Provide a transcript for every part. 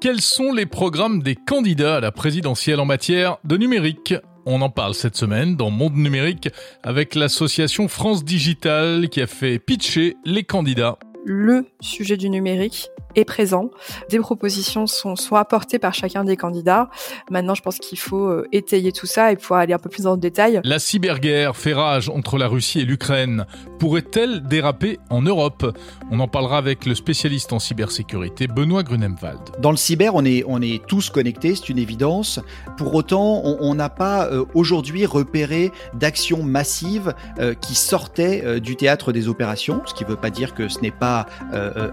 Quels sont les programmes des candidats à la présidentielle en matière de numérique on en parle cette semaine dans Monde Numérique avec l'association France Digital qui a fait pitcher les candidats. Le sujet du numérique est présent. Des propositions sont, sont apportées par chacun des candidats. Maintenant, je pense qu'il faut euh, étayer tout ça et pouvoir aller un peu plus dans le détail. La cyberguerre fait rage entre la Russie et l'Ukraine. Pourrait-elle déraper en Europe? On en parlera avec le spécialiste en cybersécurité Benoît Grunemwald. Dans le cyber, on est, on est tous connectés, c'est une évidence. Pour autant, on n'a pas euh, aujourd'hui repéré d'actions massives euh, qui sortaient du théâtre des opérations, ce qui ne veut pas dire que ce n'est pas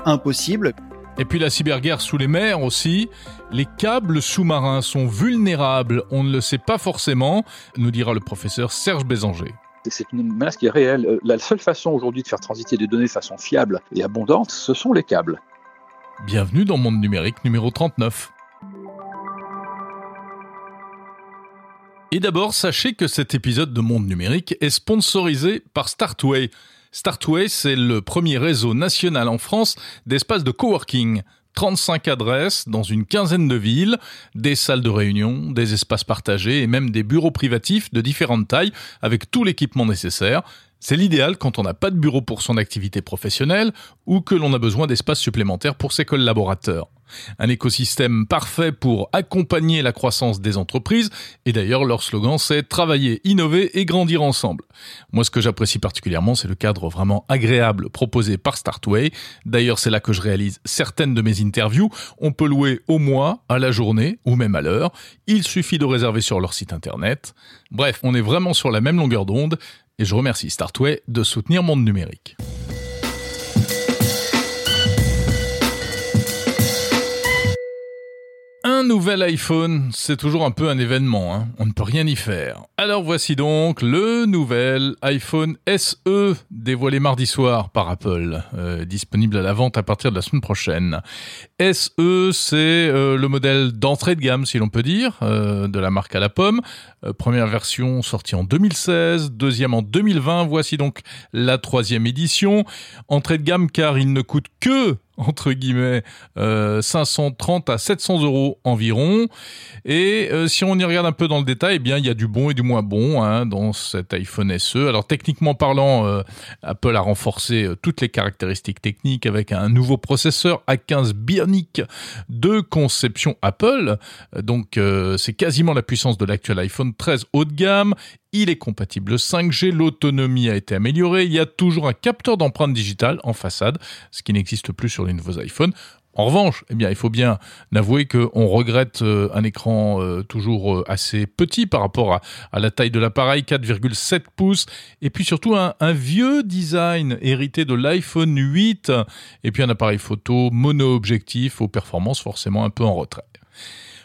impossible. Et puis la cyberguerre sous les mers aussi. Les câbles sous-marins sont vulnérables, on ne le sait pas forcément, nous dira le professeur Serge Bézanger. C'est une menace qui est réelle. Euh, la seule façon aujourd'hui de faire transiter des données de façon fiable et abondante, ce sont les câbles. Bienvenue dans Monde Numérique numéro 39. Et d'abord, sachez que cet épisode de Monde Numérique est sponsorisé par Startway. Startway, c'est le premier réseau national en France d'espaces de coworking. 35 adresses dans une quinzaine de villes, des salles de réunion, des espaces partagés et même des bureaux privatifs de différentes tailles avec tout l'équipement nécessaire. C'est l'idéal quand on n'a pas de bureau pour son activité professionnelle ou que l'on a besoin d'espaces supplémentaires pour ses collaborateurs. Un écosystème parfait pour accompagner la croissance des entreprises, et d'ailleurs leur slogan c'est travailler, innover et grandir ensemble. Moi ce que j'apprécie particulièrement c'est le cadre vraiment agréable proposé par Startway. D'ailleurs c'est là que je réalise certaines de mes interviews. On peut louer au mois, à la journée ou même à l'heure. Il suffit de réserver sur leur site internet. Bref, on est vraiment sur la même longueur d'onde et je remercie Startway de soutenir Monde Numérique. Nouvel iPhone, c'est toujours un peu un événement, hein. on ne peut rien y faire. Alors voici donc le nouvel iPhone SE dévoilé mardi soir par Apple, euh, disponible à la vente à partir de la semaine prochaine. SE, c'est euh, le modèle d'entrée de gamme, si l'on peut dire, euh, de la marque à la pomme. première version sortie en 2016, deuxième en 2020, voici donc la troisième édition. Entrée de gamme car il ne coûte que entre guillemets, euh, 530 à 700 euros environ. Et euh, si on y regarde un peu dans le détail, eh bien il y a du bon et du moins bon hein, dans cet iPhone SE. Alors techniquement parlant, euh, Apple a renforcé euh, toutes les caractéristiques techniques avec un nouveau processeur A15 Bionic de conception Apple. Donc c'est quasiment la puissance de l'actuel iPhone 13 haut de gamme il est compatible 5G, l'autonomie a été améliorée, il y a toujours un capteur d'empreinte digitale en façade, ce qui n'existe plus sur les nouveaux iPhones. En revanche, eh bien, il faut bien avouer qu'on regrette euh, un écran euh, toujours euh, assez petit par rapport à, la taille de l'appareil, 4,7 pouces, et puis surtout un, un vieux design hérité de l'iPhone 8, et puis un appareil photo mono-objectif aux performances forcément un peu en retrait.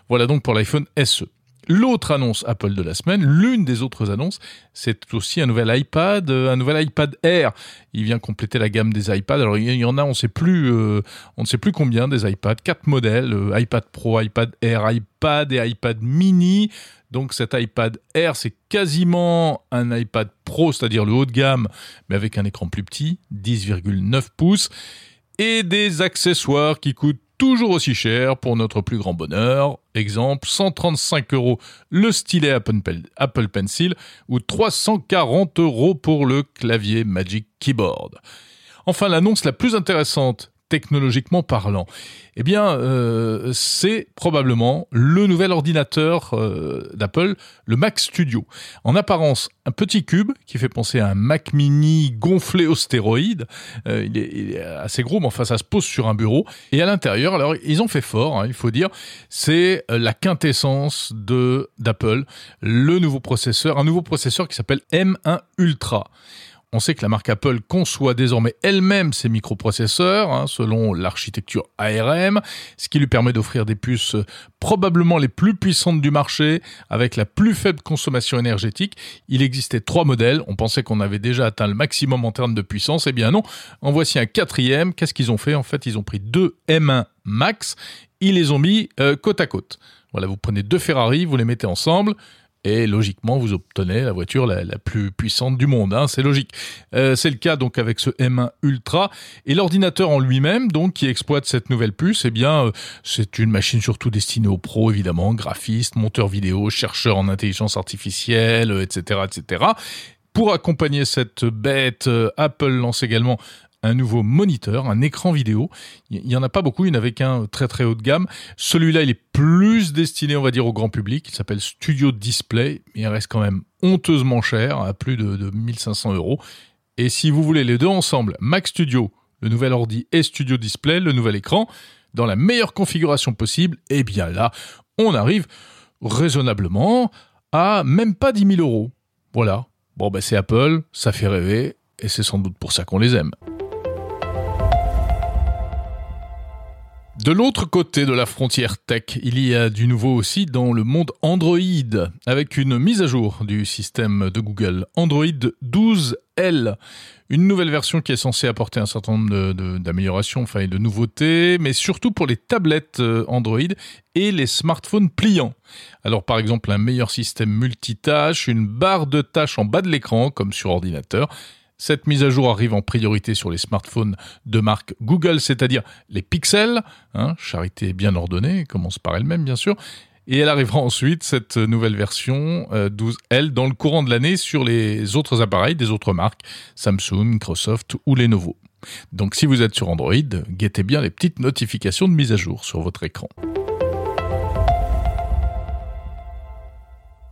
Voilà donc pour l'iPhone SE. L'autre annonce Apple de la semaine, l'une des autres annonces, c'est aussi un nouvel iPad, euh, un nouvel iPad Air. Il vient compléter la gamme des iPads. Alors il y en a, on sait plus, euh, ne sait plus combien des iPads, quatre modèles, euh, iPad Pro, iPad Air, iPad et iPad Mini. Donc cet iPad Air, c'est quasiment un iPad Pro, c'est-à-dire le haut de gamme, mais avec un écran plus petit, 10,9 pouces, et des accessoires qui coûtent toujours aussi cher pour notre plus grand bonheur. Exemple, 135 euros le stylet Apple Pencil ou 340 euros pour le clavier Magic Keyboard. Enfin, l'annonce la plus intéressante technologiquement parlant Eh bien, euh, c'est probablement le nouvel ordinateur euh, d'Apple, le Mac Studio. En apparence, un petit cube qui fait penser à un Mac Mini gonflé au stéroïde. Euh, il, est, assez gros, mais enfin, ça se pose sur un bureau. Et à l'intérieur, alors, ils ont fait fort, hein, il faut dire, c'est la quintessence de d'Apple, le nouveau processeur, un nouveau processeur qui s'appelle M1 Ultra. On sait que la marque Apple conçoit désormais elle-même ses microprocesseurs, hein, selon l'architecture ARM, ce qui lui permet d'offrir des puces euh, probablement les plus puissantes du marché, avec la plus faible consommation énergétique. Il existait trois modèles, on pensait qu'on avait déjà atteint le maximum en termes de puissance, eh bien non, en voici un quatrième. Qu'est-ce qu'ils ont fait? En fait, ils ont pris deux M1 Max, ils les ont mis euh, côte à côte. Voilà, vous prenez deux Ferrari, vous les mettez ensemble, et logiquement vous obtenez la voiture la, plus puissante du monde. Hein, c'est logique. Euh, c'est le cas donc avec ce M1 Ultra et l'ordinateur en lui-même donc qui exploite cette nouvelle puce. Eh bien, euh, c'est une machine surtout destinée aux pros évidemment, graphistes, monteurs vidéo, chercheurs en intelligence artificielle, etc., etc. Pour accompagner cette bête, Apple lance également un nouveau moniteur, un écran vidéo. Il y en a pas beaucoup, il n'y en avait qu'un très très haut de gamme. Celui-là, il est plus destiné, on va dire, au grand public. Il s'appelle Studio Display, mais il reste quand même honteusement cher, à plus de, de 1500 euros. Et si vous voulez les deux ensemble, Mac Studio, le nouvel ordi et Studio Display, le nouvel écran, dans la meilleure configuration possible, eh bien là, on arrive raisonnablement à même pas 10 000 euros. Voilà. Bon, ben c'est Apple, ça fait rêver, et c'est sans doute pour ça qu'on les aime. De l'autre côté de la frontière tech, il y a du nouveau aussi dans le monde Android, avec une mise à jour du système de Google Android 12L, une nouvelle version qui est censée apporter un certain nombre d'améliorations, et de nouveautés, mais surtout pour les tablettes euh, Android et les smartphones pliants. Alors par exemple un meilleur système multitâche, une barre de tâches en bas de l'écran comme sur ordinateur, cette mise à jour arrive en priorité sur les smartphones de marque Google, c'est-à-dire les Pixels, hein, charité bien ordonnée, commence par elle-même bien sûr, et elle arrivera ensuite, cette nouvelle version 12L, euh, dans le courant de l'année sur les autres appareils des autres marques, Samsung, Microsoft ou Lenovo. Donc si vous êtes sur Android, guettez bien les petites notifications de mise à jour sur votre écran.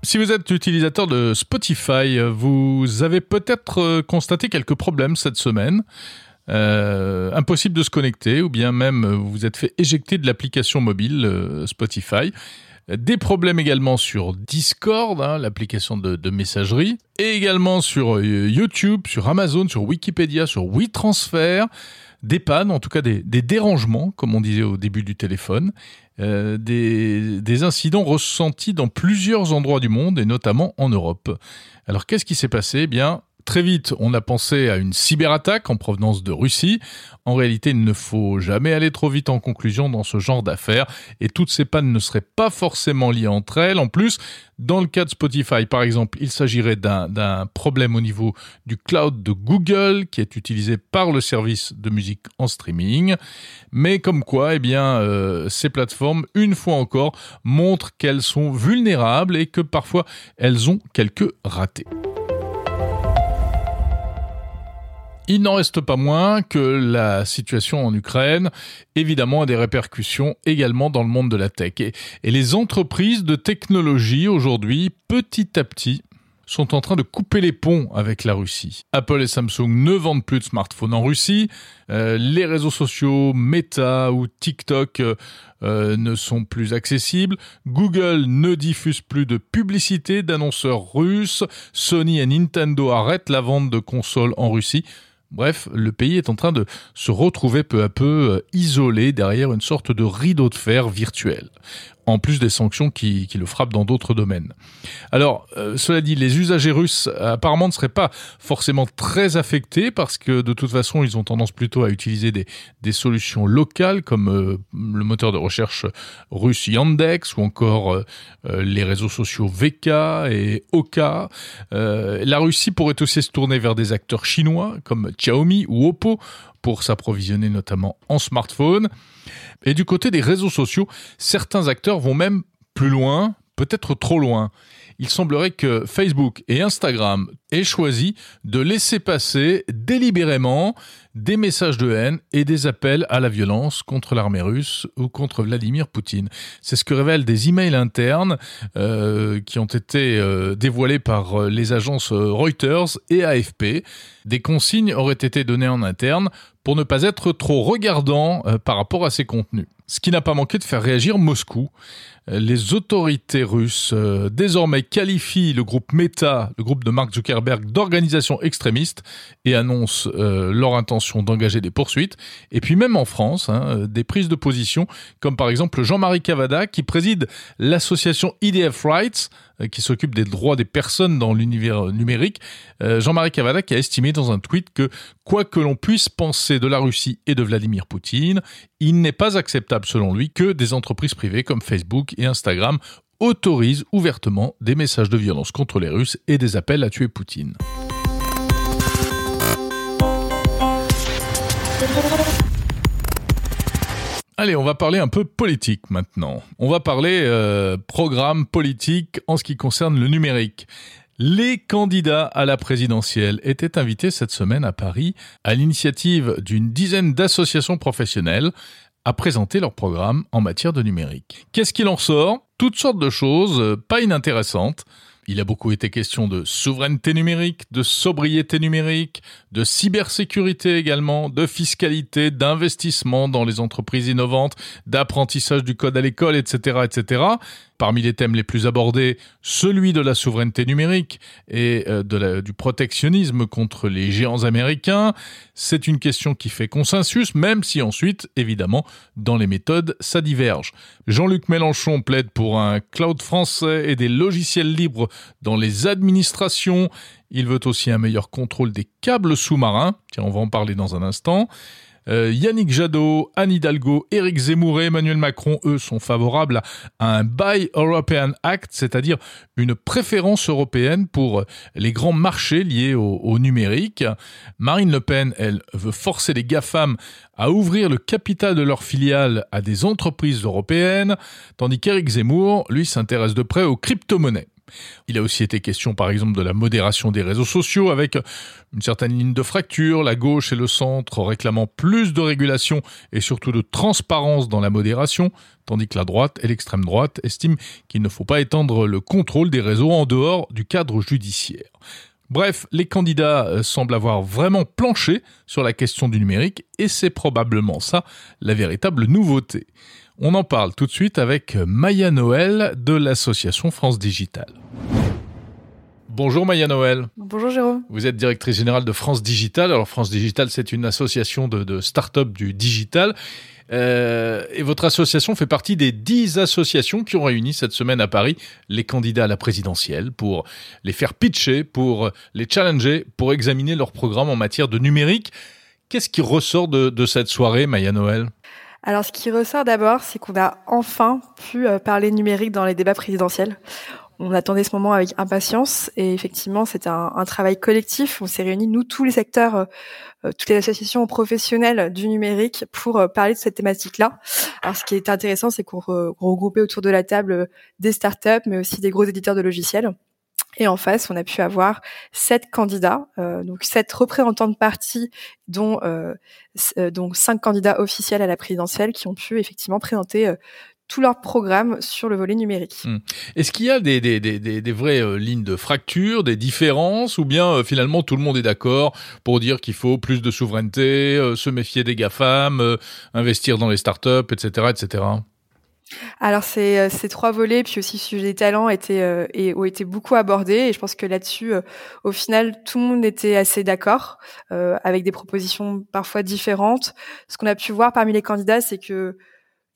Si vous êtes utilisateur de Spotify, vous avez peut-être euh, constaté quelques problèmes cette semaine. Euh, impossible de se connecter ou bien même vous vous êtes fait éjecter de l'application mobile euh, Spotify. Des problèmes également sur Discord, hein, l'application de, messagerie, et également sur YouTube, sur Amazon, sur Wikipédia, sur WeTransfer des pannes, en tout cas des, dérangements, comme on disait au début du téléphone, euh, des, des, incidents ressentis dans plusieurs endroits du monde et notamment en Europe. Alors qu'est-ce qui s'est passé? Eh bien, Très vite, on a pensé à une cyberattaque en provenance de Russie. En réalité, il ne faut jamais aller trop vite en conclusion dans ce genre d'affaires et toutes ces pannes ne seraient pas forcément liées entre elles. En plus, dans le cas de Spotify, par exemple, il s'agirait d'un problème au niveau du cloud de Google qui est utilisé par le service de musique en streaming. Mais comme quoi, eh euh, ces plateformes, une fois encore, montrent qu'elles sont vulnérables et que parfois elles ont quelques ratés. Il n'en reste pas moins que la situation en Ukraine, évidemment, a des répercussions également dans le monde de la tech. Et, les entreprises de technologie, aujourd'hui, petit à petit, sont en train de couper les ponts avec la Russie. Apple et Samsung ne vendent plus de smartphones en Russie. Euh, les réseaux sociaux Meta ou TikTok euh, ne sont plus accessibles. Google ne diffuse plus de publicité d'annonceurs russes. Sony et Nintendo arrêtent la vente de consoles en Russie. Bref, le pays est en train de se retrouver peu à peu euh, isolé derrière une sorte de rideau de fer virtuel en plus des sanctions qui, le frappent dans d'autres domaines. Alors, euh, cela dit, les usagers russes apparemment ne seraient pas forcément très affectés parce que de toute façon, ils ont tendance plutôt à utiliser des, solutions locales comme euh, le moteur de recherche russe Yandex ou encore euh, les réseaux sociaux VK et Oka. la Russie pourrait aussi se tourner vers des acteurs chinois comme Xiaomi ou Oppo pour s'approvisionner notamment en smartphone. Et du côté des réseaux sociaux, certains acteurs vont même plus loin, peut-être trop loin. Il semblerait que Facebook et Instagram aient choisi de laisser passer délibérément des messages de haine et des appels à la violence contre l'armée russe ou contre Vladimir Poutine. C'est ce que révèlent des emails internes euh, qui ont été euh, dévoilés par euh, les agences Reuters et AFP. Des consignes auraient été données en interne pour ne pas être trop regardant par rapport à ces contenus. Ce qui n'a pas manqué de faire réagir Moscou. Les autorités russes désormais qualifient le groupe Meta, le groupe de Mark Zuckerberg, d'organisation extrémiste et annoncent leur intention d'engager des poursuites. Et puis même en France, hein, euh, des prises de position, comme par exemple Jean-Marie Cavada, qui préside l'association IDF Rights, euh, qui s'occupe des droits des personnes dans l'univers numérique. Euh, Jean-Marie Cavada qui a estimé dans un tweet que quoi que l'on puisse penser de la Russie et de Vladimir Poutine, il n'est pas acceptable selon lui que des entreprises privées comme Facebook et Instagram autorise ouvertement des messages de violence contre les Russes et des appels à tuer Poutine. Allez, on va parler un peu politique maintenant. On va parler euh, programme politique en ce qui concerne le numérique. Les candidats à la présidentielle étaient invités cette semaine à Paris à l'initiative d'une dizaine d'associations professionnelles à présenter leur programme en matière de numérique. Qu'est-ce qu'il en sort Toutes sortes de choses euh, pas inintéressantes. Il a beaucoup été question de souveraineté numérique, de sobriété numérique, de cybersécurité également, de fiscalité, d'investissement dans les entreprises innovantes, d'apprentissage du code à l'école, etc., etc. Parmi les thèmes les plus abordés, celui de la souveraineté numérique et euh, du protectionnisme contre les géants américains. C'est une question qui fait consensus, même si ensuite, évidemment, dans les méthodes, ça diverge. Jean-Luc Mélenchon plaide pour un cloud français et des logiciels libres dans les administrations. Il veut aussi un meilleur contrôle des câbles sous-marins. Tiens, on va en parler dans un instant. Euh, Yannick Jadot, Anne Hidalgo, Éric Zemmour et Emmanuel Macron, eux, sont favorables à un Buy European Act, c'est-à-dire une préférence européenne pour les grands marchés liés au, numérique. Marine Le Pen, elle, veut forcer les GAFAM à ouvrir le capital de leurs filiales à des entreprises européennes, tandis qu'Éric Zemmour, lui, s'intéresse de près aux crypto-monnaies. Il a aussi été question par exemple de la modération des réseaux sociaux avec une certaine ligne de fracture, la gauche et le centre réclamant plus de régulation et surtout de transparence dans la modération, tandis que la droite et l'extrême droite estiment qu'il ne faut pas étendre le contrôle des réseaux en dehors du cadre judiciaire. Bref, les candidats euh, semblent avoir vraiment planché sur la question du numérique et c'est probablement ça la véritable nouveauté. On en parle tout de suite avec Maya Noël de l'association France Digital. Bonjour Maya Noël. Bonjour Jérôme. Vous êtes directrice générale de France Digital. Alors France Digital, c'est une association de, de start-up du digital. Euh, et votre association fait partie des dix associations qui ont réuni cette semaine à Paris les candidats à la présidentielle pour les faire pitcher, pour les challenger, pour examiner leur programme en matière de numérique. Qu'est-ce qui ressort de, de cette soirée, Maya Noël? Alors, ce qui ressort d'abord, c'est qu'on a enfin pu euh, parler numérique dans les débats présidentiels. On attendait ce moment avec impatience et effectivement, c'était un, travail collectif. On s'est réunis, nous, tous les secteurs, euh, euh, toutes les associations professionnelles du numérique pour parler de cette thématique-là. Alors, ce qui est intéressant, c'est qu'on regroupait autour de la table des startups, mais aussi des gros éditeurs de logiciels. Et en face, on a pu avoir sept candidats, euh, donc sept représentants de partis, dont euh, euh, donc cinq candidats officiels à la présidentielle, qui ont pu effectivement présenter euh, tout leur programme sur le volet numérique. Hmm. Est-ce qu'il y a des, des, des, des vraies euh, lignes de fracture, des différences, ou bien finalement tout le monde est d'accord pour dire qu'il faut plus de souveraineté, se méfier des GAFAM, investir dans les startups, etc., etc. Alors ces, euh, ces trois volets, puis aussi le sujet des talents, euh, et, ont été beaucoup abordés. Et je pense que là-dessus, euh, au final, tout le monde était assez d'accord, avec des propositions parfois différentes. Ce qu'on a pu voir parmi les candidats, c'est que,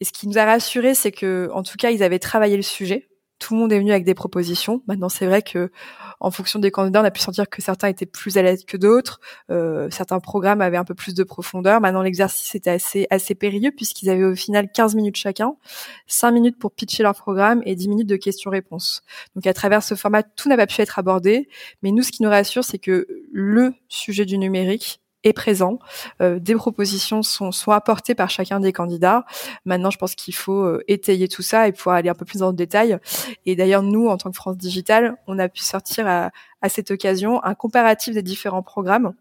et ce qui nous a rassuré, c'est que, en tout cas, ils avaient travaillé le sujet. Tout le monde est venu avec des propositions. Maintenant, c'est vrai que en fonction des candidats, on a pu sentir que certains étaient plus à l'aise que d'autres. Euh, certains programmes avaient un peu plus de profondeur. Maintenant, l'exercice était assez assez périlleux puisqu'ils avaient au final 15 minutes chacun, 5 minutes pour pitcher leur programme et 10 minutes de questions-réponses. Donc, à travers ce format, tout n'a pas pu être abordé. Mais nous, ce qui nous rassure, c'est que le sujet du numérique est présent. Euh, des propositions sont, sont apportées par chacun des candidats. Maintenant, je pense qu'il faut euh, étayer tout ça et pouvoir aller un peu plus dans le détail. Et d'ailleurs, nous, en tant que France Digital, on a pu sortir à, à cette occasion un comparatif des différents programmes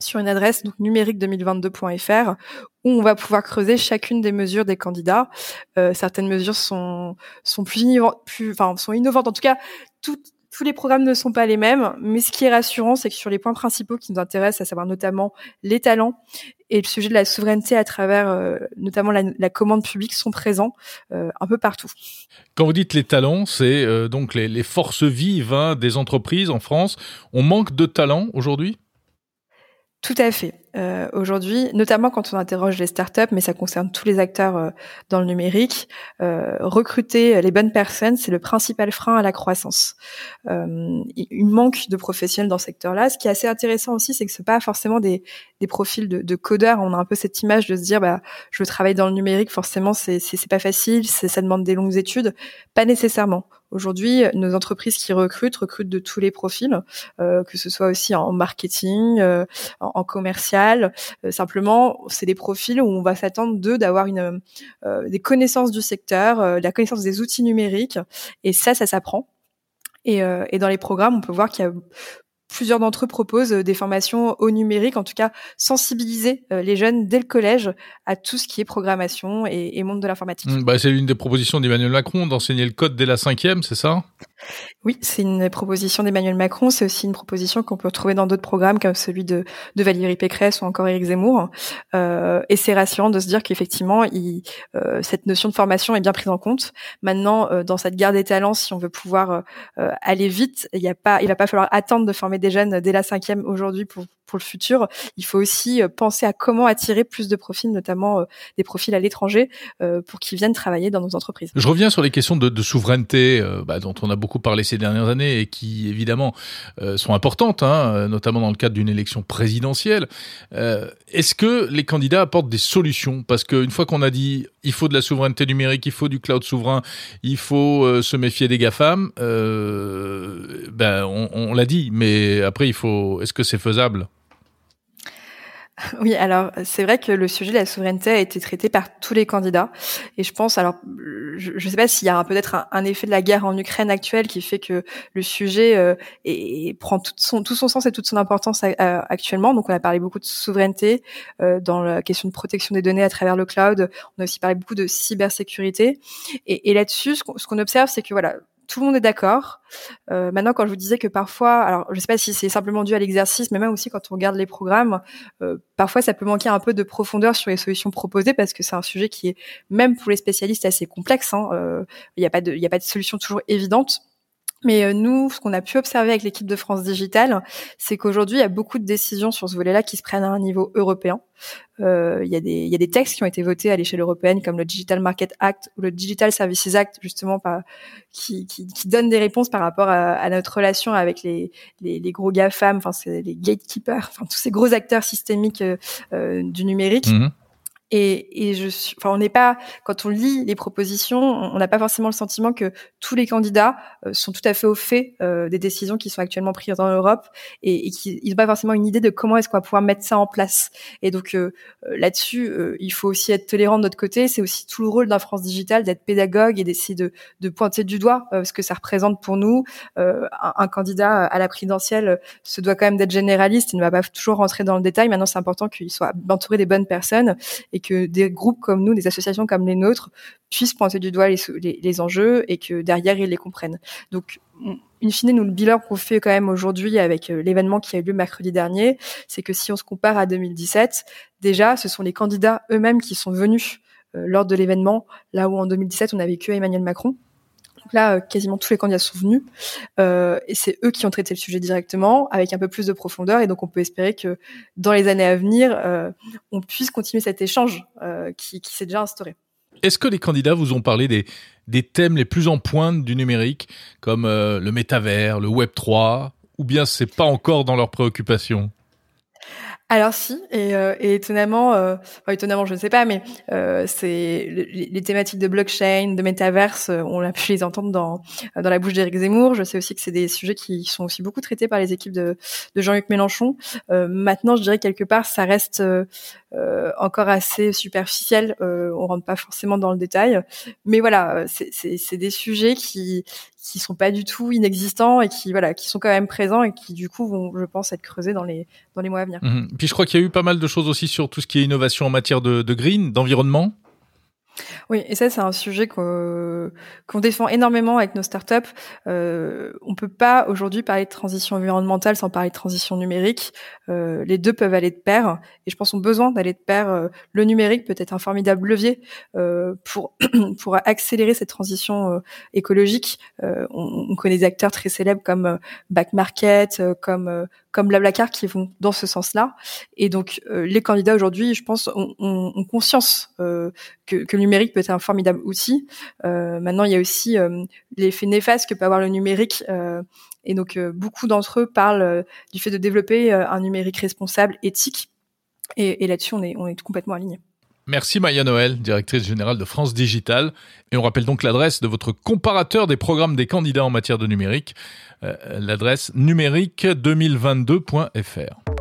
sur une adresse donc numérique2022.fr où on va pouvoir creuser chacune des mesures des candidats. Euh, certaines mesures sont sont plus, plus enfin sont innovantes. En tout cas, toutes tous les programmes ne sont pas les mêmes, mais ce qui est rassurant, c'est que sur les points principaux qui nous intéressent, à savoir notamment les talents et le sujet de la souveraineté à travers euh, notamment la, commande publique, sont présents euh, un peu partout. Quand vous dites les talents, c'est euh, donc les, les, forces vives hein, des entreprises en France. On manque de talents aujourd'hui? Tout à fait. Euh, aujourd'hui, notamment quand on interroge les startups, mais ça concerne tous les acteurs euh, dans le numérique, euh, recruter les bonnes personnes, c'est le principal frein à la croissance. Euh, il manque de professionnels dans ce secteur-là. Ce qui est assez intéressant aussi, c'est que c'est pas forcément des, des profils de, de, codeurs. On a un peu cette image de se dire, bah, je veux travailler dans le numérique, forcément, c'est pas facile, ça demande des longues études. Pas nécessairement. Aujourd'hui, nos entreprises qui recrutent recrutent de tous les profils, euh, que ce soit aussi en marketing, euh, en, commercial. Euh, simplement, c'est des profils où on va s'attendre d'eux d'avoir une des connaissances du secteur, la connaissance des outils numériques, et ça, ça s'apprend. Et, et, dans les programmes, on peut voir qu'il y a plusieurs d'entre eux proposent euh, des formations au numérique, en tout cas sensibiliser euh, les jeunes dès le collège à tout ce qui est programmation et, monde de l'informatique. Mmh, bah, c'est l'une des propositions d'Emmanuel Macron d'enseigner le code dès la cinquième, c'est ça? Oui, c'est une proposition d'Emmanuel Macron. C'est aussi une proposition qu'on peut retrouver dans d'autres programmes comme celui de, de Valérie Pécresse ou encore Éric Zemmour. Euh, et c'est rassurant de se dire qu'effectivement, euh, cette notion de formation est bien prise en compte. Maintenant, euh, dans cette guerre des talents, si on veut pouvoir euh, aller vite, il y a pas, il va pas falloir attendre de former des jeunes dès la cinquième aujourd'hui pour pour le futur, il faut aussi euh, penser à comment attirer plus de profils, notamment euh, des profils à l'étranger, euh, pour qu'ils viennent travailler dans nos entreprises. Je reviens sur les questions de, souveraineté bah, dont on a beaucoup parlé ces dernières années et qui évidemment sont importantes, hein, notamment dans le cadre d'une élection présidentielle. Est-ce que les candidats apportent des solutions? Parce qu'une fois qu'on a dit il faut de la souveraineté numérique, il faut du cloud souverain, il faut se méfier des GAFAM, ben on, on l'a dit, mais après il faut. Est-ce que c'est faisable? Oui, alors c'est vrai que le sujet de la souveraineté a été traité par tous les candidats, et je pense, alors je ne sais pas s'il y a peut-être un, effet de la guerre en Ukraine actuelle qui fait que le sujet euh, prend tout son, tout son sens et toute son importance euh, actuellement. Donc on a parlé beaucoup de souveraineté euh, dans la question de protection des données à travers le cloud. On a aussi parlé beaucoup de cybersécurité, et, et là-dessus, ce qu'on observe, c'est que voilà, tout le monde est d'accord. Euh, maintenant, quand je vous disais que parfois, alors je ne sais pas si c'est simplement dû à l'exercice, mais même aussi quand on regarde les programmes, euh, parfois ça peut manquer un peu de profondeur sur les solutions proposées parce que c'est un sujet qui est même pour les spécialistes assez complexe. Hein. Euh, il n'y a a pas de solution toujours évidente. Mais euh, nous, ce qu'on a pu observer avec l'équipe de France Digital, c'est qu'aujourd'hui, il y a beaucoup de décisions sur ce volet-là qui se prennent à un niveau européen. Euh, il, y a des, il y a des textes qui ont été votés à l'échelle européenne, comme le Digital Market Act ou le Digital Services Act, justement, par, qui, qui, qui donnent des réponses par rapport à, à notre relation avec les, les, les gros GAFAM, enfin, les gatekeepers, enfin, tous ces gros acteurs systémiques euh, euh du numérique. Mmh et, et je suis, enfin, on n'est pas, quand on lit les propositions, on n'a pas forcément le sentiment que tous les candidats euh, sont tout à fait au fait euh, des décisions qui sont actuellement prises dans l'Europe et, qu'ils n'ont pas forcément une idée de comment est-ce qu'on va pouvoir mettre ça en place. Et donc euh, là-dessus, il faut aussi être tolérant de notre côté. C'est aussi tout le rôle d'un France Digital d'être pédagogue et d'essayer de, pointer du doigt ce que ça représente pour nous. Un, candidat à la présidentielle se doit quand même d'être généraliste. Il ne va pas toujours rentrer dans le détail. Maintenant, c'est important qu'il soit entouré des bonnes personnes que des groupes comme nous, des associations comme les nôtres, puissent pointer du doigt les, enjeux et que derrière ils les comprennent. Donc, in fine, nous le bilan qu'on fait quand même aujourd'hui avec euh, l'événement qui a eu lieu mercredi dernier, c'est que si on se compare à 2017, déjà, ce sont les candidats eux-mêmes qui sont venus euh, lors de l'événement, là où en 2017 on avait que Emmanuel Macron. Donc là, euh, quasiment tous les candidats sont venus euh, et c'est eux qui ont traité le sujet directement avec un peu plus de profondeur. Et donc, on peut espérer que dans les années à venir, euh, on puisse continuer cet échange qui, s'est déjà instauré. Est-ce que les candidats vous ont parlé des, thèmes les plus en pointe du numérique, comme le métavers, le Web 3, ou bien c'est pas encore dans leurs préoccupations? Alors si, et, euh, étonnamment, euh, enfin, étonnamment, je ne sais pas, mais euh, c'est les, thématiques de blockchain, de métaverse, on a pu les entendre dans dans la bouche d'Éric Zemmour. Je sais aussi que c'est des sujets qui sont aussi beaucoup traités par les équipes de, de Jean-Luc Mélenchon. Maintenant, je dirais quelque part, ça reste encore assez superficiel. on rentre pas forcément dans le détail, mais voilà, c'est des sujets qui qui sont pas du tout inexistants et qui voilà qui sont quand même présents et qui du coup vont je pense être creusés dans les dans les mois à venir. Mmh. Puis je crois qu'il y a eu pas mal de choses aussi sur tout ce qui est innovation en matière de, de green, d'environnement. Oui, et ça c'est un sujet qu'on défend énormément avec nos startups. Euh, on peut pas aujourd'hui parler de transition environnementale sans parler de transition numérique. Euh, les deux peuvent aller de pair, et je pense qu'on a besoin d'aller de pair. Euh, le numérique peut être un formidable levier euh, pour pour accélérer cette transition euh, écologique. Euh, on, on, connaît des acteurs très célèbres comme Back Market, comme comme Blablacar qui vont dans ce sens-là. Et donc les candidats aujourd'hui, je pense, ont, ont, ont conscience que, que le numérique peut être un formidable outil. Euh, maintenant, il y a aussi euh, l'effet néfaste que peut avoir le numérique. Euh, et donc, beaucoup d'entre eux parlent du fait de développer un numérique responsable, éthique. Et, là-dessus, on est, on complètement aligné. Merci Maya Noël, directrice générale de France Digital. Et on rappelle donc l'adresse de votre comparateur des programmes des candidats en matière de numérique, l'adresse numérique2022.fr.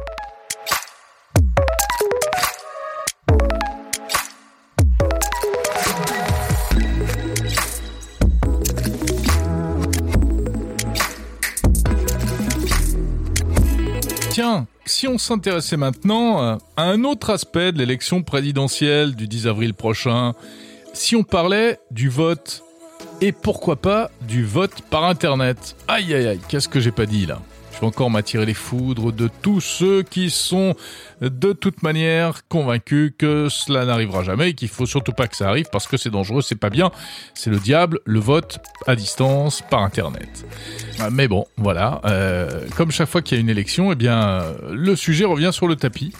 Tiens, si on s'intéressait maintenant euh, à un autre aspect de l'élection présidentielle du 10 avril prochain, si on parlait du vote, et pourquoi pas du vote par Internet. Aïe aïe aïe, qu'est-ce que j'ai pas dit là? Je vais encore m'attirer les foudres de tous ceux qui sont de toute manière convaincus que cela n'arrivera jamais et qu'il faut surtout pas que ça arrive parce que c'est dangereux, c'est pas bien, c'est le diable, le vote à distance par internet. Ah, mais bon, voilà, euh, comme chaque fois qu'il y a une élection, eh bien le sujet revient sur le tapis.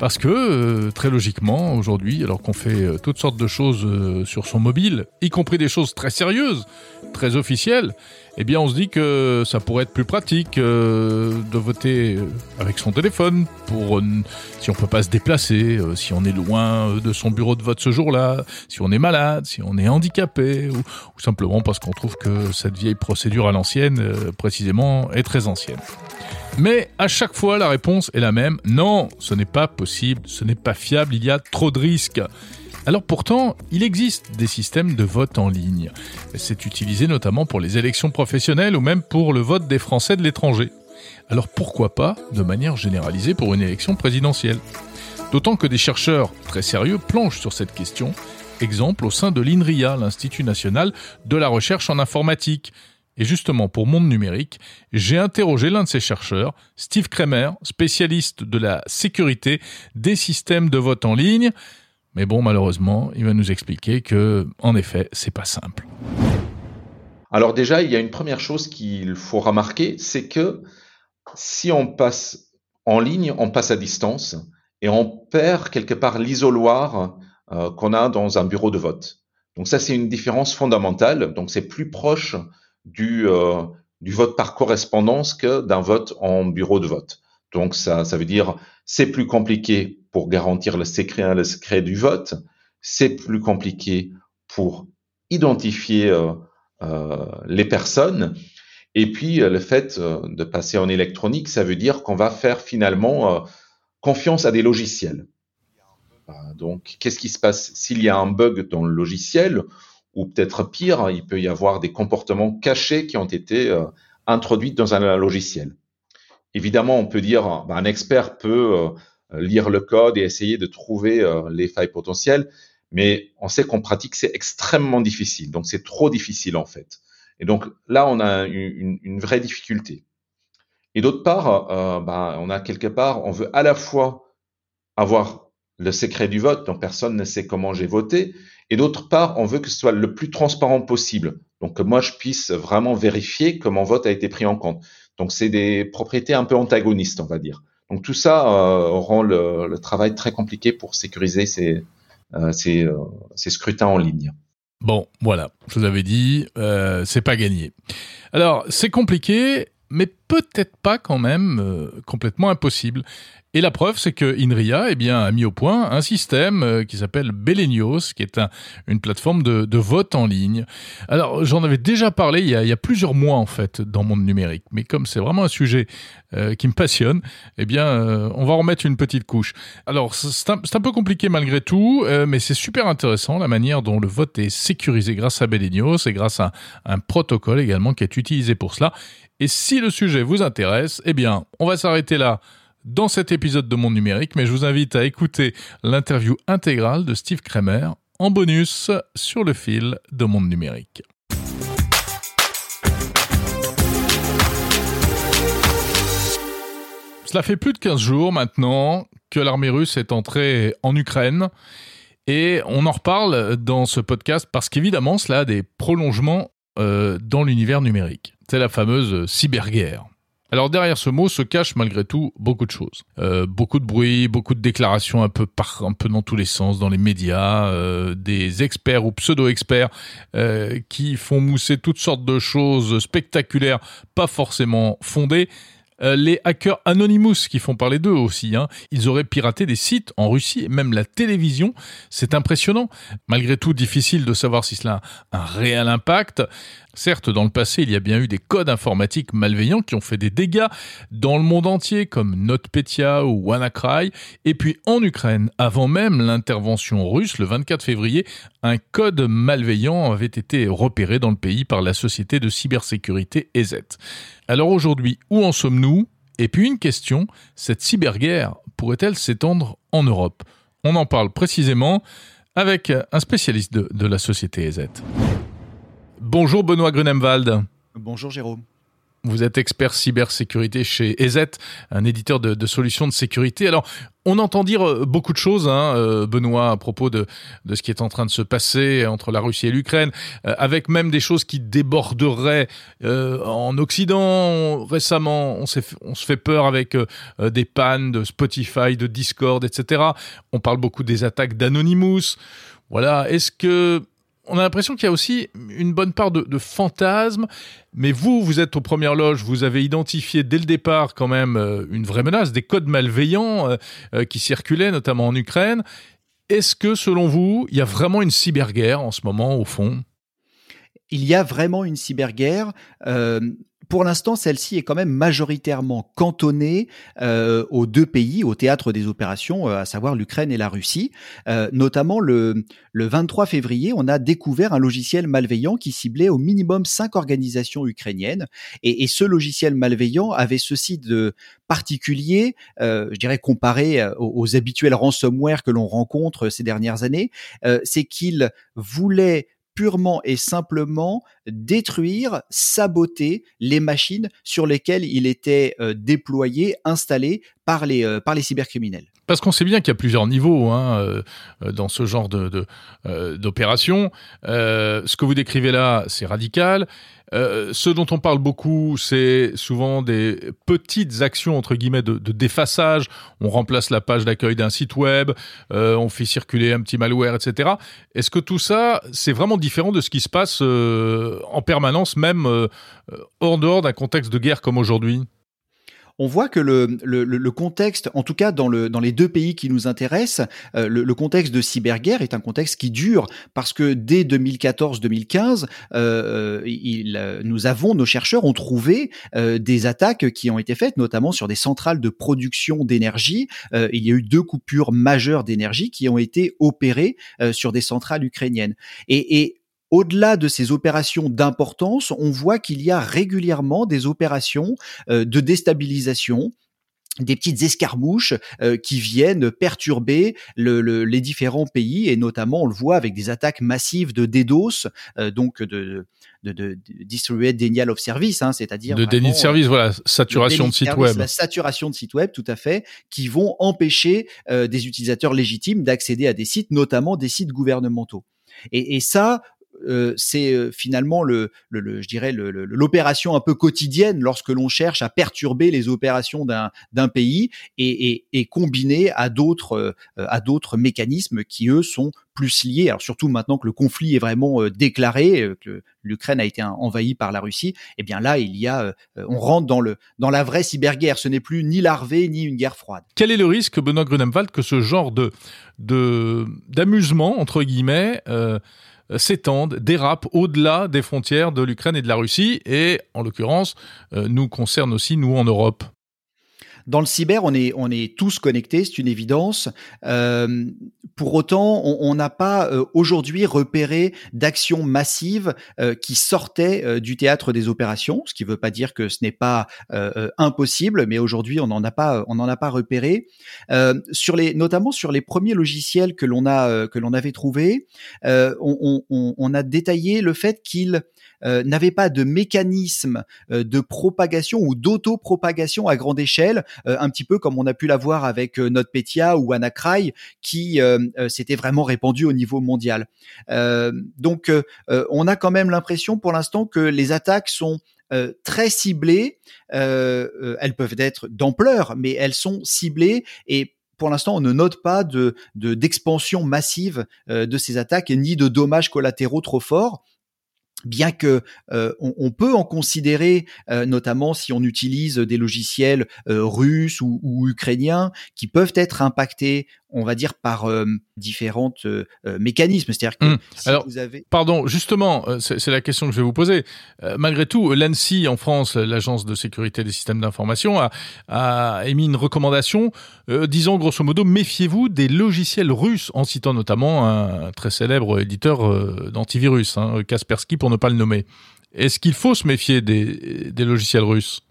Parce que, euh, très logiquement, aujourd'hui, alors qu'on fait euh, toutes sortes de choses sur son mobile, y compris des choses très sérieuses, très officielles, eh bien on se dit que ça pourrait être plus pratique de voter avec son téléphone, pour si on peut pas se déplacer, si on est loin de son bureau de vote ce jour-là, si on est malade, si on est handicapé, ou, ou simplement parce qu'on trouve que cette vieille procédure à l'ancienne, précisément, est très ancienne. Mais à chaque fois, la réponse est la même. Non, ce n'est pas possible, ce n'est pas fiable, il y a trop de risques. Alors pourtant, il existe des systèmes de vote en ligne. C'est utilisé notamment pour les élections professionnelles ou même pour le vote des Français de l'étranger. Alors pourquoi pas de manière généralisée pour une élection présidentielle? D'autant que des chercheurs très sérieux planchent sur cette question. Exemple au sein de l'INRIA, l'Institut national de la recherche en informatique. Et justement, pour Monde Numérique, j'ai interrogé l'un de ces chercheurs, Steve Kramer, spécialiste de la sécurité des systèmes de vote en ligne. Mais bon, malheureusement, il va nous expliquer que, en effet, c'est pas simple. Alors déjà, il y a une première chose qu'il faut remarquer, c'est que si on passe en ligne, on passe à distance et on perd quelque part l'isoloir euh, qu'on a dans un bureau de vote. Donc ça, c'est une différence fondamentale. Donc c'est plus proche du, euh, du vote par correspondance que d'un vote en bureau de vote. Donc ça, ça veut dire c'est plus compliqué pour garantir le secret, du vote, c'est plus compliqué pour identifier euh, euh, les personnes. Et puis le fait de passer en électronique, ça veut dire qu'on va faire finalement confiance à des logiciels. Donc, qu'est-ce qui se passe s'il y a un bug dans le logiciel? Ou peut-être pire, il peut y avoir des comportements cachés qui ont été euh, introduits dans un logiciel. Évidemment, on peut dire, ben, un expert peut euh, lire le code et essayer de trouver euh, les failles potentielles, mais on sait qu'en pratique, c'est extrêmement difficile. Donc, c'est trop difficile en fait. Et donc là, on a une, une vraie difficulté. Et d'autre part, euh, ben, on a quelque part, on veut à la fois avoir le secret du vote, dont personne ne sait comment j'ai voté, et d'autre part, on veut que ce soit le plus transparent possible. Donc que moi, je puisse vraiment vérifier que mon vote a été pris en compte. Donc c'est des propriétés un peu antagonistes, on va dire. Donc tout ça euh, rend le, travail très compliqué pour sécuriser ces, euh, euh, ces scrutins en ligne. Bon, voilà, je vous avais dit, c'est pas gagné. Alors, c'est compliqué, mais peut-être pas quand même euh, complètement impossible. Et la preuve, c'est que Inria eh bien, a mis au point un système euh, qui s'appelle Belenios, qui est un, une plateforme de, vote en ligne. Alors, j'en avais déjà parlé il y, a, plusieurs mois, en fait, dans Monde Numérique. Mais comme c'est vraiment un sujet euh, qui me passionne, eh bien, on va remettre une petite couche. Alors, c'est un, peu compliqué malgré tout, mais c'est super intéressant la manière dont le vote est sécurisé grâce à Belenios et grâce à un protocole également qui est utilisé pour cela. Et si le sujet vous intéresse, eh bien, on va s'arrêter là dans cet épisode de Monde Numérique, mais je vous invite à écouter l'interview intégrale de Steve Kramer en bonus sur le fil de Monde Numérique. Cela fait plus de 15 jours maintenant que l'armée russe est entrée en Ukraine et on en reparle dans ce podcast parce qu'évidemment cela a des prolongements euh, dans l'univers numérique. C'est la fameuse cyberguerre. Alors derrière ce mot se cache malgré tout beaucoup de choses. Euh, beaucoup de bruit, beaucoup de déclarations un peu par, un peu dans tous les sens dans les médias, euh, des experts ou pseudo-experts euh, qui font mousser toutes sortes de choses spectaculaires, pas forcément fondées, euh, les hackers Anonymous qui font parler d'eux aussi. Hein. Ils auraient piraté des sites en Russie, même la télévision. C'est impressionnant. Malgré tout, difficile de savoir si cela a un réel impact. Certes, dans le passé, il y a bien eu des codes informatiques malveillants qui ont fait des dégâts dans le monde entier, comme NotPetya ou WannaCry. Et puis en Ukraine, avant même l'intervention russe, le 24 février, un code malveillant avait été repéré dans le pays par la société de cybersécurité EZ. Alors aujourd'hui, où en sommes-nous? Et puis une question, cette cyberguerre pourrait-elle s'étendre en Europe? On en parle précisément avec un spécialiste de, de la société EZ. Bonjour Benoît Grunemwald. Bonjour Jérôme. Vous êtes expert cybersécurité chez EZ, un éditeur de, de, solutions de sécurité. Alors, on entend dire euh, beaucoup de choses, hein, euh, Benoît, à propos de, de, ce qui est en train de se passer entre la Russie et l'Ukraine, euh, avec même des choses qui déborderaient euh, en Occident. Récemment, on, on se fait peur avec euh, des pannes de Spotify, de Discord, etc. On parle beaucoup des attaques d'Anonymous. Voilà, est-ce que on a l'impression qu'il y a aussi une bonne part de, de fantasmes, mais vous, vous êtes aux premières loges, vous avez identifié dès le départ quand même euh, une vraie menace, des codes malveillants euh, euh, qui circulaient notamment en Ukraine. Est-ce que, selon vous, il y a vraiment une cyberguerre en ce moment, au fond? Il y a vraiment une cyberguerre. Pour l'instant, celle-ci est quand même majoritairement cantonnée euh, aux deux pays, au théâtre des opérations, euh, à savoir l'Ukraine et la Russie. Euh, notamment le, le 23 février, on a découvert un logiciel malveillant qui ciblait au minimum cinq organisations ukrainiennes. Et, ce logiciel malveillant avait ceci de particulier, je dirais comparé aux, aux habituels ransomware que l'on rencontre ces dernières années, c'est qu'il voulait purement et simplement détruire, saboter les machines sur lesquelles il était euh, déployé, installé par les, euh, par les cybercriminels. Parce qu'on sait bien qu'il y a plusieurs niveaux hein, euh, dans ce genre de, euh, d'opération. Euh, ce que vous décrivez là, c'est radical. Ce dont on parle beaucoup, c'est souvent des petites actions entre guillemets de, défaçage. On remplace la page d'accueil d'un site web, on fait circuler un petit malware, etc. Est-ce que tout ça, c'est vraiment différent de ce qui se passe en permanence, même hors dehors d'un contexte de guerre comme aujourd'hui? On voit que le, le, le, contexte, en tout cas dans, le, dans les deux pays qui nous intéressent, euh, le, le, contexte de cyberguerre est un contexte qui dure parce que dès 2014-2015, euh, il, nous avons, nos chercheurs ont trouvé euh, des attaques qui ont été faites, notamment sur des centrales de production d'énergie. Euh, il y a eu deux coupures majeures d'énergie qui ont été opérées euh, sur des centrales ukrainiennes. Et, et au-delà de ces opérations d'importance, on voit qu'il y a régulièrement des opérations euh, de déstabilisation des petites escarmouches euh, qui viennent perturber le, le, les différents pays et notamment on le voit avec des attaques massives de DDoS, euh, donc de, de, de, de distributed denial of service, hein, c'est-à-dire de déni de service, voilà, saturation de, de site service, web, la saturation de site web, tout à fait, qui vont empêcher des utilisateurs légitimes d'accéder à des sites, notamment des sites gouvernementaux. Et, et ça, euh, c'est euh, finalement le, je dirais l'opération un peu quotidienne lorsque l'on cherche à perturber les opérations d'un pays et, et, et à d'autres euh, à d'autres mécanismes qui eux sont plus liés. Alors surtout maintenant que le conflit est vraiment déclaré, que l'Ukraine a été envahie par la Russie, eh bien là il y a, on rentre dans le dans la vraie cyberguerre. Ce n'est plus ni larvé ni une guerre froide. Quel est le risque, Benoît Grunemwald, que ce genre de d'amusement entre guillemets s'étendent, dérapent au-delà des frontières de l'Ukraine et de la Russie, et en l'occurrence, euh, nous concerne aussi, nous, en Europe dans le cyber, on est, on est tous connectés, c'est une évidence. Euh, pour autant, on n'a pas euh, aujourd'hui repéré d'actions massives euh, qui sortaient euh, du théâtre des opérations, ce qui ne veut pas dire que ce n'est pas impossible, mais aujourd'hui, on n'en a pas, on n'en a pas repéré. sur les, notamment sur les premiers logiciels que l'on a, que l'on avait trouvés, on, on, on, a détaillé le fait qu'ils euh, n'avait pas de mécanisme euh, de propagation ou d'auto-propagation à grande échelle, euh, un petit peu comme on a pu l'avoir avec NotPetya ou WannaCry, qui s'était vraiment répandu au niveau mondial. donc, on a quand même l'impression pour l'instant que les attaques sont très ciblées. elles peuvent être d'ampleur, mais elles sont ciblées et pour l'instant, on ne note pas de d'expansion massive de ces attaques ni de dommages collatéraux trop forts bien que euh, on, peut en considérer, euh, notamment si on utilise des logiciels euh, russes ou, ou, ukrainiens, qui peuvent être impactés on va dire par euh, différentes euh, euh, mécanismes. C'est-à-dire que hum. Alors, vous avez... pardon, justement, c'est la question que je vais vous poser. malgré tout, l'ANSI en France, l'agence de sécurité des systèmes d'information, a, a, émis une recommandation disant grosso modo méfiez-vous des logiciels russes, en citant notamment un, très célèbre éditeur d'antivirus, hein, Kaspersky pour ne pas le nommer. Est-ce qu'il faut se méfier des, des logiciels russes?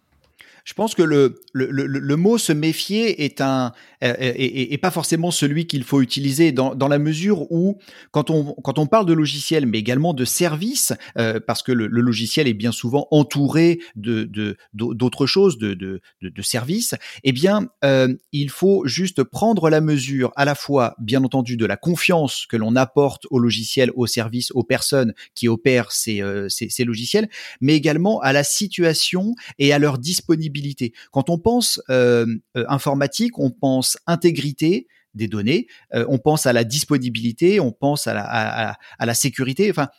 Je pense que le, le, le, le, mot se méfier est un et, pas forcément celui qu'il faut utiliser dans, dans la mesure où quand on quand on parle de logiciel mais également de services euh, parce que le, logiciel est bien souvent entouré de d'autres choses de, de, de, services eh bien euh, il faut juste prendre la mesure à la fois bien entendu de la confiance que l'on apporte au logiciel aux services aux personnes qui opèrent ces, euh, ces, ces logiciels mais également à la situation et à leur disponibilité quand on pense euh, euh, informatique, on pense intégrité des données, euh, on pense à la disponibilité, on pense à la, sécurité. Enfin,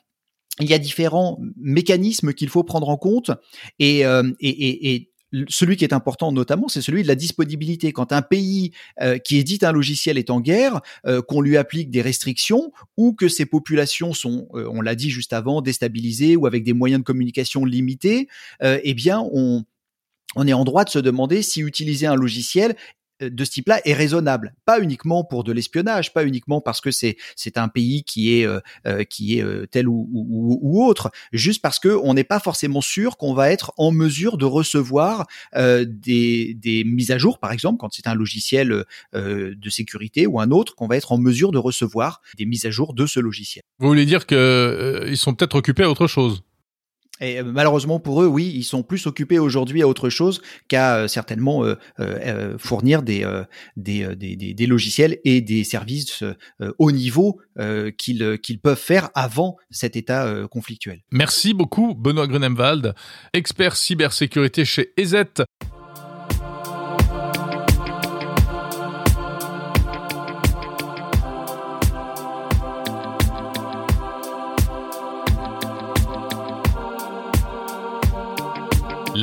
il y a différents mécanismes qu'il faut prendre en compte et, celui qui est important notamment, c'est celui de la disponibilité. Quand un pays qui édite un logiciel est en guerre, qu'on lui applique des restrictions ou que ses populations sont, on l'a dit juste avant, déstabilisées ou avec des moyens de communication limités, eh bien, on, on est en droit de se demander si utiliser un logiciel euh, de ce type-là est raisonnable, pas uniquement pour de l'espionnage, pas uniquement parce que c'est c'est un pays qui est euh, euh, qui est tel ou, ou, autre, juste parce que on n'est pas forcément sûr qu'on va être en mesure de recevoir des, des mises à jour, par exemple, quand c'est un logiciel de sécurité ou un autre, qu'on va être en mesure de recevoir des mises à jour de ce logiciel. Vous voulez dire que ils sont peut-être occupés à autre chose? Et euh, malheureusement pour eux, oui, ils sont plus occupés aujourd'hui à autre chose qu'à euh, certainement euh, fournir des, des, des, des, logiciels et des services haut niveau qu'ils qu'ils peuvent faire avant cet état conflictuel. Merci beaucoup, Benoît Grunemwald, expert cybersécurité chez EZ.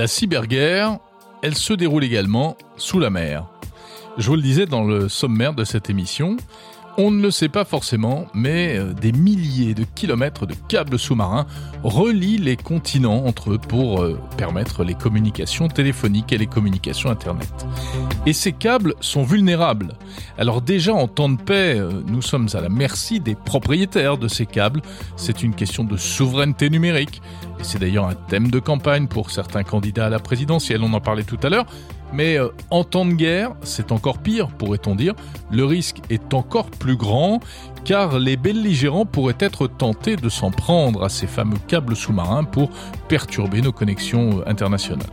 La cyberguerre, elle se déroule également sous la mer. Je vous le disais dans le sommaire de cette émission, on ne le sait pas forcément, mais euh, des milliers de kilomètres de câbles sous-marins relient les continents entre eux pour euh, permettre les communications téléphoniques et les communications Internet. Et ces câbles sont vulnérables. Alors déjà en temps de paix, euh, nous sommes à la merci des propriétaires de ces câbles. C'est une question de souveraineté numérique. Et c'est d'ailleurs un thème de campagne pour certains candidats à la présidentielle, on en parlait tout à l'heure. Mais euh, en temps de guerre, c'est encore pire, pourrait-on dire. Le risque est encore plus grand, car les belligérants pourraient être tentés de s'en prendre à ces fameux câbles sous-marins pour perturber nos connexions euh, internationales.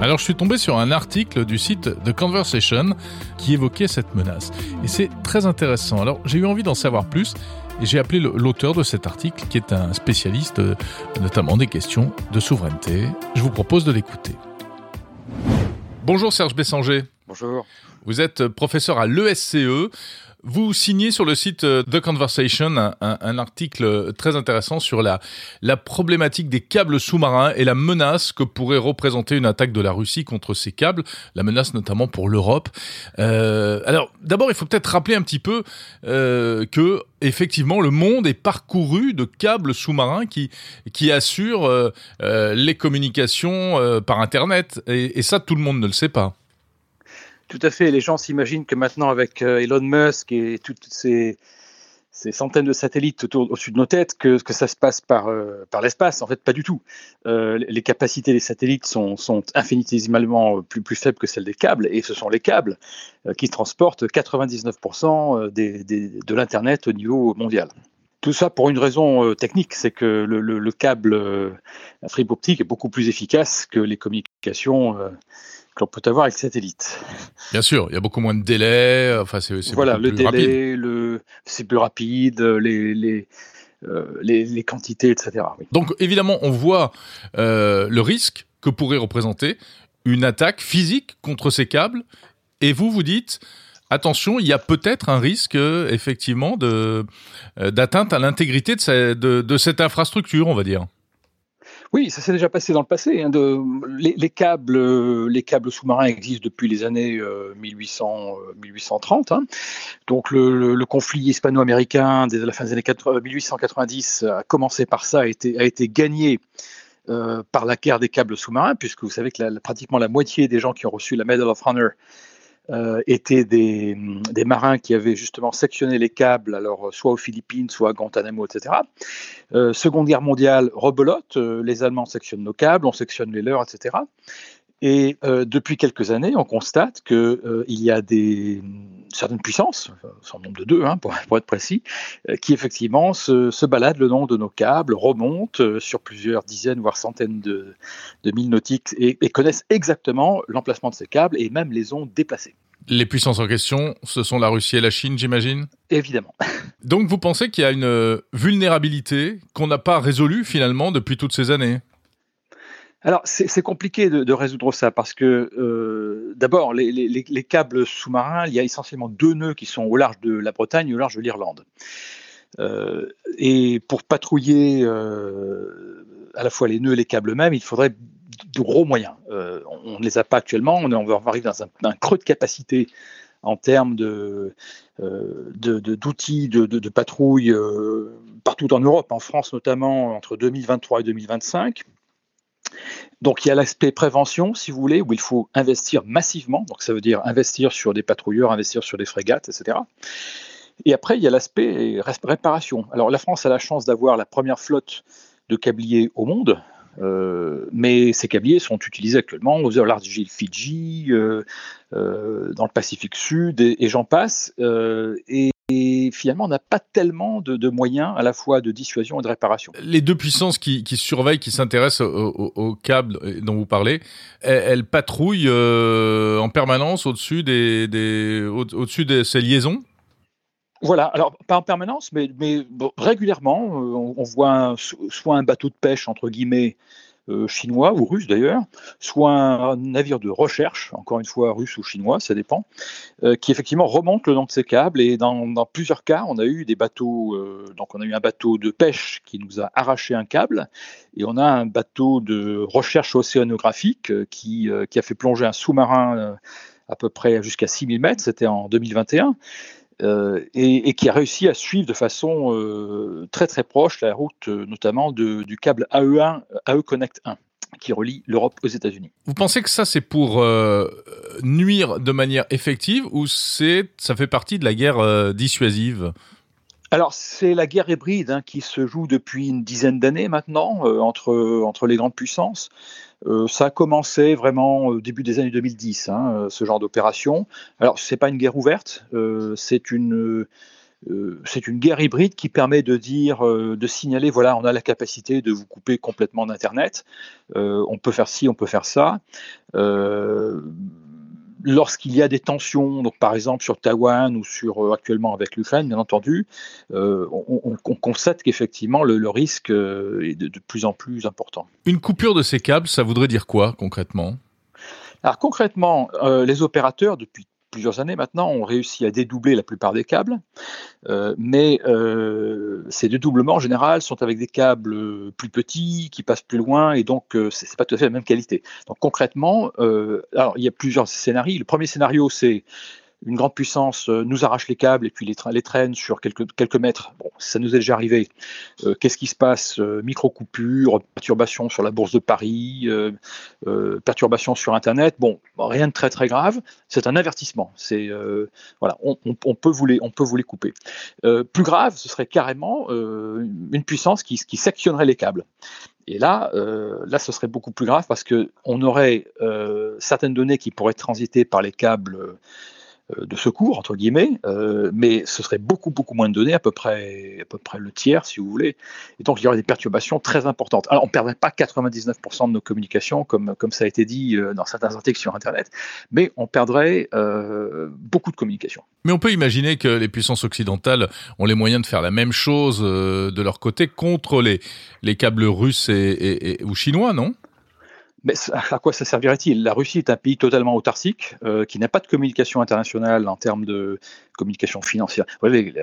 Alors je suis tombé sur un article du site The Conversation qui évoquait cette menace. Et c'est très intéressant. Alors j'ai eu envie d'en savoir plus et j'ai appelé l'auteur de cet article qui est un spécialiste euh, notamment des questions de souveraineté. Je vous propose de l'écouter. Bonjour Serge Bessanger. Bonjour. Vous êtes professeur à l'ESCE. Vous signez sur le site euh, The Conversation un, article très intéressant sur la, la problématique des câbles sous-marins et la menace que pourrait représenter une attaque de la Russie contre ces câbles, la menace notamment pour l'Europe. Euh, alors d'abord, il faut peut-être rappeler un petit peu euh, que effectivement le monde est parcouru de câbles sous-marins qui qui assurent euh, euh les communications par Internet et, et ça tout le monde ne le sait pas. Tout à fait. Les gens s'imaginent que maintenant, avec Elon Musk et toutes ces centaines de satellites autour, au-dessus de nos têtes que, ça se passe par, euh, par l'espace. En fait, pas du tout. Euh, les capacités des satellites sont, infinitésimalement plus, faibles que celles des câbles, et ce sont les câbles euh, qui transportent 99% des, des, de l'Internet au niveau mondial. Tout ça pour une raison technique, c'est que le, le, le câble fibre optique est beaucoup plus efficace que les communications qu'on peut avoir avec satellite. Bien sûr, il y a beaucoup moins de délai. Enfin, c'est voilà, le délai, rapide. le c'est plus rapide, les, les euh, les, les, quantités, etc. Oui. Donc évidemment, on voit euh, le risque que pourrait représenter une attaque physique contre ces câbles. Et vous, vous dites, attention, il y a peut-être un risque effectivement de d'atteinte à l'intégrité de, de, de cette infrastructure, on va dire. Oui, ça s'est déjà passé dans le passé. Hein, les, les, câbles, euh, les câbles sous-marins existent depuis les années euh, 1800, euh, 1830. Hein. Donc le, conflit hispano-américain dès la fin des années 80, 1890 a commencé par ça, a été, gagné euh, par la guerre des câbles sous-marins, puisque vous savez que la, pratiquement la moitié des gens qui ont reçu la Medal of Honor euh, étaient des, des, marins qui avaient justement sectionné les câbles, alors soit aux Philippines, soit à Guantanamo, etc. Euh, Seconde Guerre mondiale, rebelote, euh, les Allemands sectionnent nos câbles, on sectionne les leurs, etc. Et euh, depuis quelques années, on constate qu'il euh, y a des, certaines puissances, sans nombre de deux hein, pour, pour, être précis, euh, qui effectivement se, se, baladent le long de nos câbles, remontent sur plusieurs dizaines, voire centaines de, de milles nautiques et, et connaissent exactement l'emplacement de ces câbles et même les ont déplacés. Les puissances en question, ce sont la Russie et la Chine, j'imagine? Évidemment. Donc vous pensez qu'il y a une vulnérabilité qu'on n'a pas résolue finalement depuis toutes ces années? Alors, c'est compliqué de, résoudre ça parce que, euh, d'abord, les, les, les, câbles sous-marins, il y a essentiellement deux nœuds qui sont au large de la Bretagne et au large de l'Irlande. Euh, et pour patrouiller euh, à la fois les nœuds et les câbles mêmes, il faudrait de gros moyens. On ne les a pas actuellement, on, on va arriver dans un, creux de capacité en termes de, d'outils de, de, de, patrouille partout en Europe, en France notamment, entre 2023 et 2025. Donc il y a l'aspect prévention, si vous voulez, où il faut investir massivement. Donc ça veut dire investir sur des patrouilleurs, investir sur des frégates, etc. Et après, il y a l'aspect réparation. Alors la France a la chance d'avoir la première flotte de câbliers au monde. Euh, mais ces câbliers sont utilisés actuellement aux du Fidji, euh, euh, dans le Pacifique Sud, et, j'en passe. Et finalement, on n'a pas tellement de, de, moyens à la fois de dissuasion et de réparation. Les deux puissances qui, qui surveillent, qui s'intéressent aux au, au câbles dont vous parlez, elles, elles patrouillent euh, en permanence au-dessus des, des, au-dessus de ces liaisons? Voilà, alors pas en permanence, mais, mais bon, régulièrement, euh, on, on, voit un, soit un bateau de pêche, entre guillemets, chinois ou russe d'ailleurs, soit un navire de recherche, encore une fois russe ou chinois, ça dépend, euh, qui effectivement remonte le long de ces câbles. Et dans, dans plusieurs cas, on a eu des bateaux, euh, donc on a eu un bateau de pêche qui nous a arraché un câble, et on a un bateau de recherche océanographique qui, qui a fait plonger un sous-marin à peu près jusqu'à 6000 mètres, c'était en 2021. Euh, et, qui a réussi à suivre de façon euh, très très proche la route euh, notamment de, du câble AE1, AE Connect 1 qui relie l'Europe aux États-Unis. Vous pensez que ça c'est pour nuire de manière effective ou c'est ça fait partie de la guerre dissuasive? Alors, c'est la guerre hybride hein, qui se joue depuis une dizaine d'années maintenant euh, entre, entre les grandes puissances. Euh, ça a commencé vraiment au début des années 2010, hein, euh, ce genre d'opération. Alors, ce n'est pas une guerre ouverte, c'est une, une guerre hybride qui permet de dire, de signaler, voilà, on a la capacité de vous couper complètement d'Internet, on peut faire ci, on peut faire ça lorsqu'il y a des tensions, donc par exemple sur Taïwan ou sur euh, actuellement avec l'Ukraine, bien entendu, euh, on, on, constate qu'effectivement le, le, risque euh, est de, de, plus en plus important. Une coupure de ces câbles, ça voudrait dire quoi concrètement? Alors concrètement, les opérateurs depuis plusieurs années maintenant, on réussit à dédoubler la plupart des câbles, euh, mais euh, ces dédoublements en général sont avec des câbles plus petits, qui passent plus loin, et donc euh, c'est pas tout à fait la même qualité. Donc concrètement, euh, alors il y a plusieurs scénarios. Le premier scénario, c'est une grande puissance euh, nous arrache les câbles et puis les, traîne sur quelques, quelques mètres. Bon, ça nous est déjà arrivé. Euh, qu'est-ce qui se passe euh, Micro-coupure, perturbation sur la bourse de Paris, perturbation sur Internet. Bon, rien de très très grave. C'est un avertissement. Voilà, on, peut vous les, on peut vous les couper. plus grave, ce serait carrément une puissance qui, sectionnerait les câbles. Et là, là, ce serait beaucoup plus grave parce que on aurait certaines données qui pourraient transiter par les câbles euh, de secours entre guillemets, euh, mais ce serait beaucoup beaucoup moins de données, à peu près à peu près le tiers si vous voulez, et donc il y aurait des perturbations très importantes. Alors on perdrait pas 99% de nos communications comme comme ça a été dit euh, dans certains articles sur Internet, mais on perdrait beaucoup de communications. Mais on peut imaginer que les puissances occidentales ont les moyens de faire la même chose de leur côté contre les les câbles russes et ou chinois, non? Mais à quoi ça servirait-il? La Russie est un pays totalement autarcique, euh, qui n'a pas de communication internationale en termes de communication financière. Vous voyez,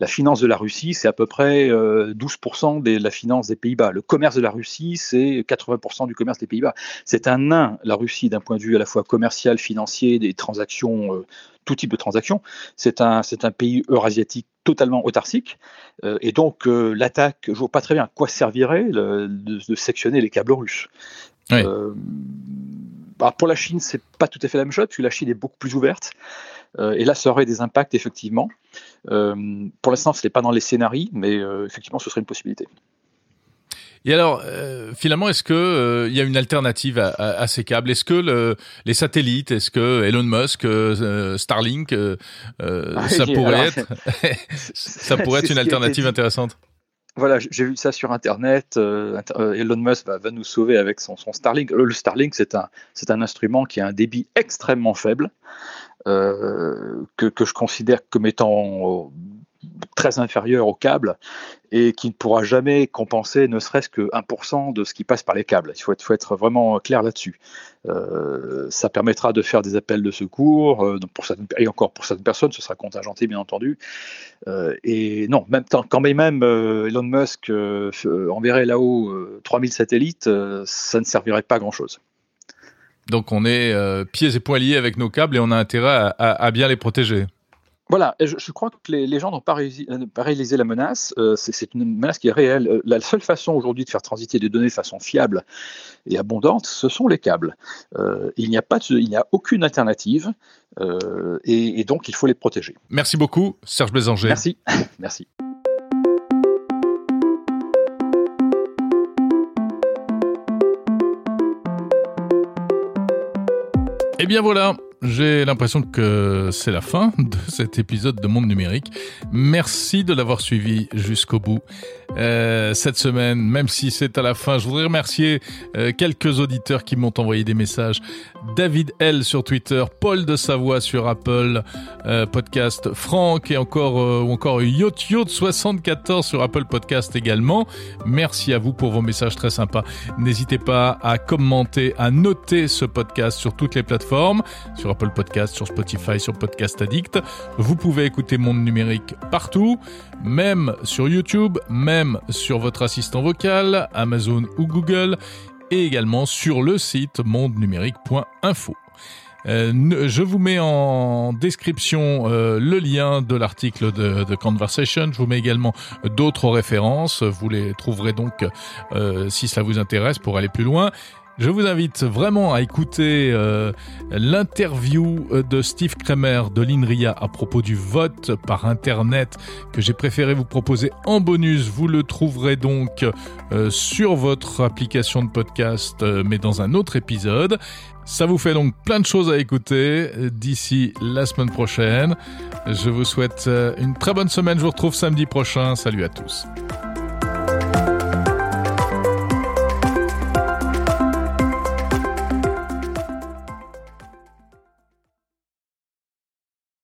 la, finance de la Russie, c'est à peu près 12% euh, de la finance des Pays-Bas. Le commerce de la Russie, c'est 80% du commerce des Pays-Bas. C'est un nain, la Russie, d'un point de vue à la fois commercial, financier, des transactions, euh, tout type de transactions. C'est un, c'est un pays eurasiatique totalement autarcique. et donc, l'attaque, je ne vois pas très bien à quoi servirait de, de sectionner les câbles russes. Euh, bah, pour la Chine, c'est pas tout à fait la même chose, puisque la Chine est beaucoup plus ouverte. Euh, et là, ça aurait des impacts, effectivement. Euh, pour l'instant, ce n'est pas dans les scénarios, mais effectivement, ce serait une possibilité. Et alors, finalement, est-ce que il y a une alternative à, ces câbles? Est-ce que le, les satellites, est-ce que Elon Musk, Starlink, ah ça, pourrait être, ça pourrait être une alternative intéressante? Voilà, j'ai vu ça sur Internet. Euh, euh, Elon Musk va, nous sauver avec son, Starlink. Le Starlink, c'est un, instrument qui a un débit extrêmement faible, euh, que, je considère comme étant très inférieur au câble et qui ne pourra jamais compenser ne serait-ce que 1% de ce qui passe par les câbles. Il faut être, vraiment clair là-dessus. Euh, ça permettra de faire des appels de secours, euh, pour certaines, et encore pour certaines personnes, ce sera contingenté bien entendu. Euh, et non, même quand même Elon Musk enverrait là-haut 3000 satellites, ça ne servirait pas à grand-chose. Donc on est pieds et poings liés avec nos câbles et on a intérêt à bien les protéger. Voilà, je, je, crois que les, les gens n'ont pas, réalisé la menace. Euh, c'est une menace qui est réelle. Euh, la seule façon aujourd'hui de faire transiter des données de façon fiable et abondante, ce sont les câbles. Euh, il n'y a pas, il n'y a aucune alternative, euh, et, et, donc il faut les protéger. Merci beaucoup, Serge Bézanger. Merci, merci. Et eh bien voilà, j'ai l'impression que c'est la fin de cet épisode de Monde Numérique. Merci de l'avoir suivi jusqu'au bout. Euh, cette semaine, même si c'est à la fin, je voudrais remercier euh, quelques auditeurs qui m'ont envoyé des messages. David L sur Twitter, Paul de Savoie sur Apple euh, Podcast, Franck et encore ou encore Yot 74 sur Apple Podcast également. Merci à vous pour vos messages très sympas. N'hésitez pas à commenter, à noter ce podcast sur toutes les plateformes, Apple Podcast, sur Spotify, sur Podcast Addict. Vous pouvez écouter Monde Numérique partout, même sur YouTube, même sur votre assistant vocal, Amazon ou Google, et également sur le site mondenumérique.info. Euh, je vous mets en description euh, le lien de l'article de, Conversation. Je vous mets également d'autres références. Vous les trouverez donc euh, si cela vous intéresse pour aller plus loin. Je vous invite vraiment à écouter euh, l'interview euh, de Steve Kramer de l'INRIA à propos du vote par Internet que j'ai préféré vous proposer en bonus. Vous le trouverez donc euh, sur votre application de podcast, mais dans un autre épisode. Ça vous fait donc plein de choses à écouter d'ici la semaine prochaine. Je vous souhaite une très bonne semaine. Je vous retrouve samedi prochain. Salut à tous.